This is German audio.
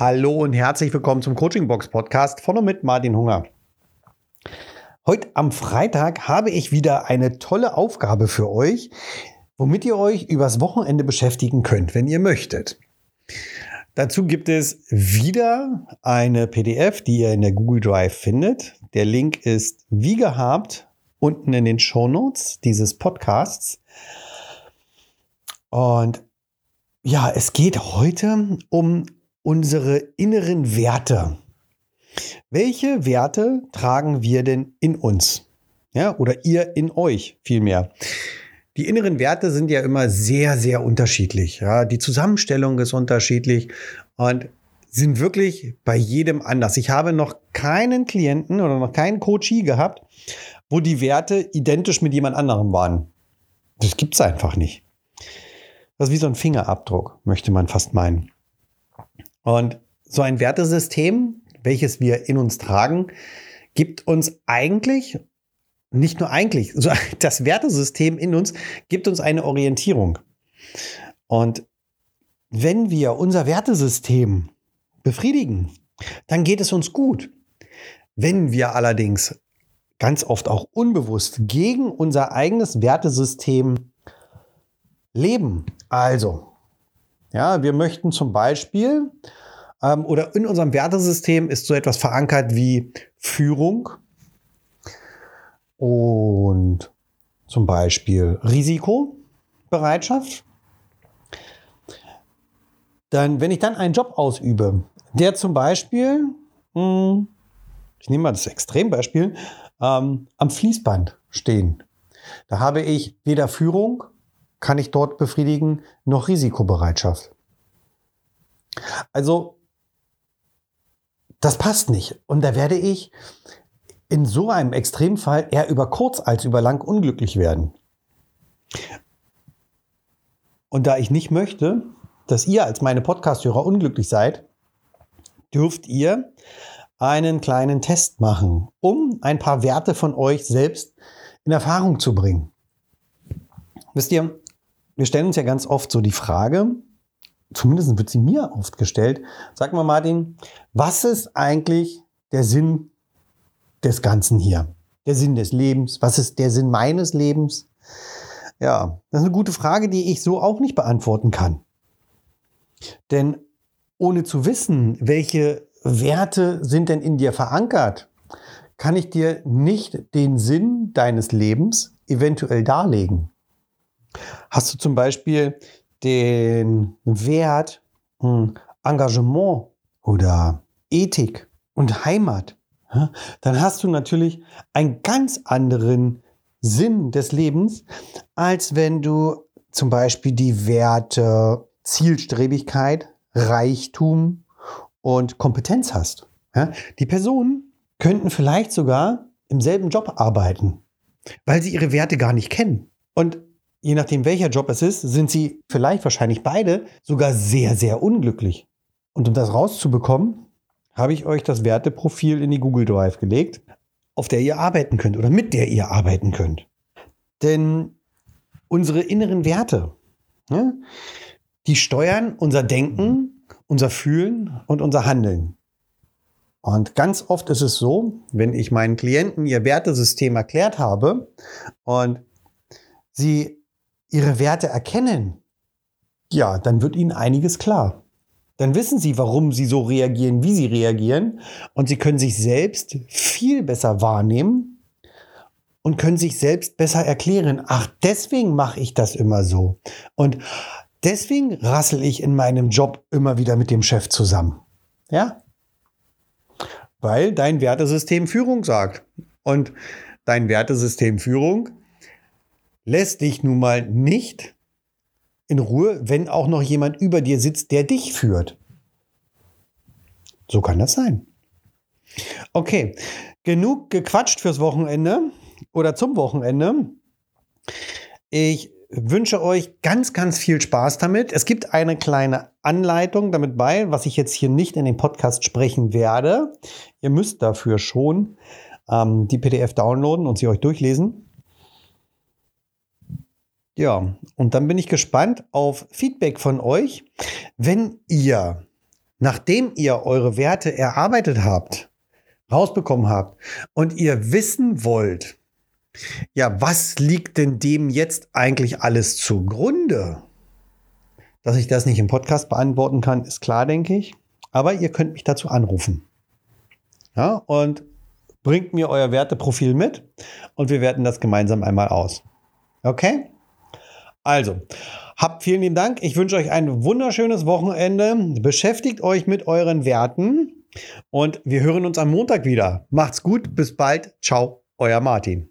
Hallo und herzlich willkommen zum Coaching Box Podcast von und mit Martin Hunger. Heute am Freitag habe ich wieder eine tolle Aufgabe für euch, womit ihr euch übers Wochenende beschäftigen könnt, wenn ihr möchtet. Dazu gibt es wieder eine PDF, die ihr in der Google Drive findet. Der Link ist wie gehabt unten in den Show Notes dieses Podcasts. Und ja, es geht heute um unsere inneren Werte. Welche Werte tragen wir denn in uns? Ja, oder ihr in euch vielmehr. Die inneren Werte sind ja immer sehr, sehr unterschiedlich. Ja, die Zusammenstellung ist unterschiedlich und sind wirklich bei jedem anders. Ich habe noch keinen Klienten oder noch keinen Coachie gehabt, wo die Werte identisch mit jemand anderem waren. Das gibt es einfach nicht. Das ist wie so ein Fingerabdruck, möchte man fast meinen. Und so ein Wertesystem, welches wir in uns tragen, gibt uns eigentlich, nicht nur eigentlich, so das Wertesystem in uns gibt uns eine Orientierung. Und wenn wir unser Wertesystem befriedigen, dann geht es uns gut. Wenn wir allerdings ganz oft auch unbewusst gegen unser eigenes Wertesystem leben, also, ja, wir möchten zum Beispiel ähm, oder in unserem Wertesystem ist so etwas verankert wie Führung und zum Beispiel Risikobereitschaft. Dann, wenn ich dann einen Job ausübe, der zum Beispiel, mh, hm, ich nehme mal das Extrembeispiel, ähm, am Fließband stehen. Da habe ich weder Führung, kann ich dort befriedigen, noch Risikobereitschaft. Also das passt nicht. Und da werde ich in so einem Extremfall eher über kurz als über lang unglücklich werden. Und da ich nicht möchte, dass ihr als meine Podcasthörer unglücklich seid, dürft ihr einen kleinen Test machen, um ein paar Werte von euch selbst in Erfahrung zu bringen. Wisst ihr, wir stellen uns ja ganz oft so die Frage, zumindest wird sie mir oft gestellt. Sag mal, Martin, was ist eigentlich der Sinn des Ganzen hier? Der Sinn des Lebens? Was ist der Sinn meines Lebens? Ja, das ist eine gute Frage, die ich so auch nicht beantworten kann. Denn ohne zu wissen, welche Werte sind denn in dir verankert, kann ich dir nicht den Sinn deines Lebens eventuell darlegen. Hast du zum Beispiel den Wert hm, Engagement oder Ethik und Heimat, dann hast du natürlich einen ganz anderen Sinn des Lebens, als wenn du zum Beispiel die Werte Zielstrebigkeit, Reichtum und Kompetenz hast. Die Personen könnten vielleicht sogar im selben Job arbeiten, weil sie ihre Werte gar nicht kennen. Und je nachdem welcher Job es ist, sind sie vielleicht wahrscheinlich beide sogar sehr, sehr unglücklich. Und um das rauszubekommen, habe ich euch das Werteprofil in die Google Drive gelegt, auf der ihr arbeiten könnt oder mit der ihr arbeiten könnt. Denn unsere inneren Werte, ja, die steuern unser Denken, unser Fühlen und unser Handeln. Und ganz oft ist es so, wenn ich meinen Klienten ihr Wertesystem erklärt habe und sie ihre Werte erkennen, ja, dann wird ihnen einiges klar. Dann wissen sie, warum sie so reagieren, wie sie reagieren. Und sie können sich selbst viel besser wahrnehmen und können sich selbst besser erklären. Ach, deswegen mache ich das immer so. Und deswegen rassel ich in meinem Job immer wieder mit dem Chef zusammen. Ja? Weil dein Wertesystem Führung sagt. Und dein Wertesystem Führung lässt dich nun mal nicht in Ruhe, wenn auch noch jemand über dir sitzt, der dich führt. So kann das sein. Okay, genug gequatscht fürs Wochenende oder zum Wochenende. Ich wünsche euch ganz, ganz viel Spaß damit. Es gibt eine kleine Anleitung damit bei, was ich jetzt hier nicht in dem Podcast sprechen werde. Ihr müsst dafür schon ähm, die PDF downloaden und sie euch durchlesen. Ja, und dann bin ich gespannt auf Feedback von euch. Wenn ihr nachdem ihr eure Werte erarbeitet habt, rausbekommen habt und ihr wissen wollt, ja, was liegt denn dem jetzt eigentlich alles zugrunde? Dass ich das nicht im Podcast beantworten kann, ist klar, denke ich. Aber ihr könnt mich dazu anrufen. Ja, und bringt mir euer Werteprofil mit und wir werten das gemeinsam einmal aus. Okay? Also, habt vielen lieben Dank. Ich wünsche euch ein wunderschönes Wochenende. Beschäftigt euch mit euren Werten und wir hören uns am Montag wieder. Macht's gut, bis bald. Ciao, euer Martin.